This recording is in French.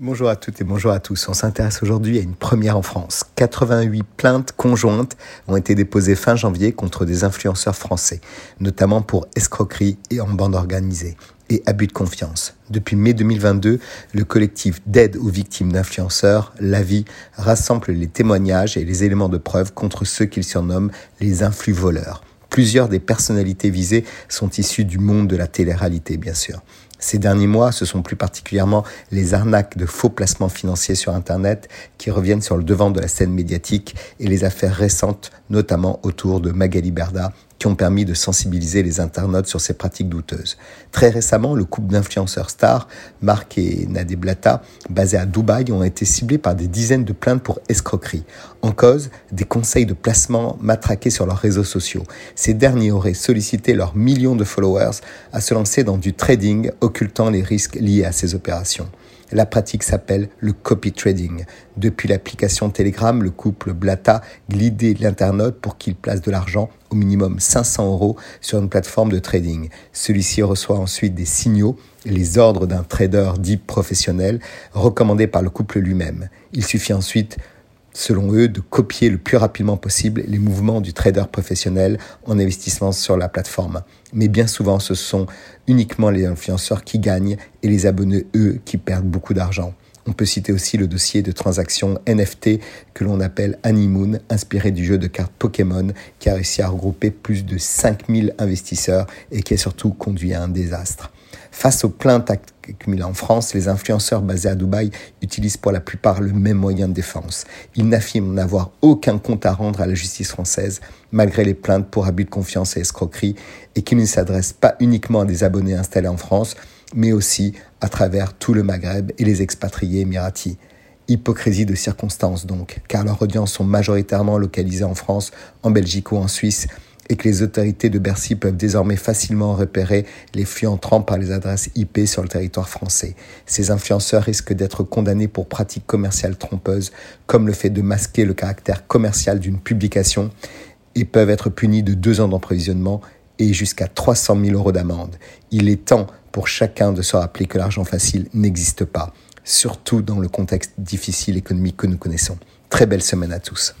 Bonjour à toutes et bonjour à tous. On s'intéresse aujourd'hui à une première en France. 88 plaintes conjointes ont été déposées fin janvier contre des influenceurs français, notamment pour escroquerie et en bande organisée et abus de confiance. Depuis mai 2022, le collectif d'aide aux victimes d'influenceurs, l'AVI, rassemble les témoignages et les éléments de preuve contre ceux qu'il surnomme les influx voleurs. Plusieurs des personnalités visées sont issues du monde de la télé-réalité, bien sûr. Ces derniers mois, ce sont plus particulièrement les arnaques de faux placements financiers sur Internet qui reviennent sur le devant de la scène médiatique et les affaires récentes, notamment autour de Magali Berda, qui ont permis de sensibiliser les internautes sur ces pratiques douteuses. Très récemment, le couple d'influenceurs stars, Marc et Nadé Blata, basés à Dubaï, ont été ciblés par des dizaines de plaintes pour escroquerie. En cause, des conseils de placement matraqués sur leurs réseaux sociaux. Ces derniers auraient sollicité leurs millions de followers à se lancer dans du trading, occultant les risques liés à ces opérations. La pratique s'appelle le copy trading. Depuis l'application Telegram, le couple Blata glidait l'internaute pour qu'il place de l'argent, au minimum 500 euros, sur une plateforme de trading. Celui-ci reçoit ensuite des signaux, les ordres d'un trader dit professionnel, recommandés par le couple lui-même. Il suffit ensuite selon eux, de copier le plus rapidement possible les mouvements du trader professionnel en investissement sur la plateforme. Mais bien souvent, ce sont uniquement les influenceurs qui gagnent et les abonnés, eux, qui perdent beaucoup d'argent. On peut citer aussi le dossier de transaction NFT que l'on appelle Honeymoon, inspiré du jeu de cartes Pokémon, qui a réussi à regrouper plus de 5000 investisseurs et qui a surtout conduit à un désastre. Face aux plaintes accumulées en France, les influenceurs basés à Dubaï utilisent pour la plupart le même moyen de défense. Ils n'affirment n'avoir aucun compte à rendre à la justice française, malgré les plaintes pour abus de confiance et escroquerie, et qu'ils ne s'adressent pas uniquement à des abonnés installés en France, mais aussi à travers tout le Maghreb et les expatriés émiratis. Hypocrisie de circonstances donc, car leurs audiences sont majoritairement localisées en France, en Belgique ou en Suisse, et que les autorités de Bercy peuvent désormais facilement repérer les flux entrants par les adresses IP sur le territoire français. Ces influenceurs risquent d'être condamnés pour pratiques commerciales trompeuses, comme le fait de masquer le caractère commercial d'une publication, et peuvent être punis de deux ans d'emprisonnement et jusqu'à 300 000 euros d'amende. Il est temps pour chacun de se rappeler que l'argent facile n'existe pas, surtout dans le contexte difficile économique que nous connaissons. Très belle semaine à tous.